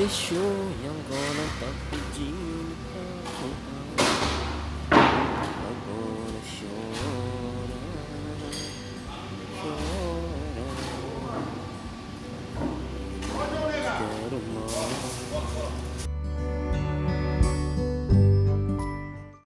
deixou em Angola um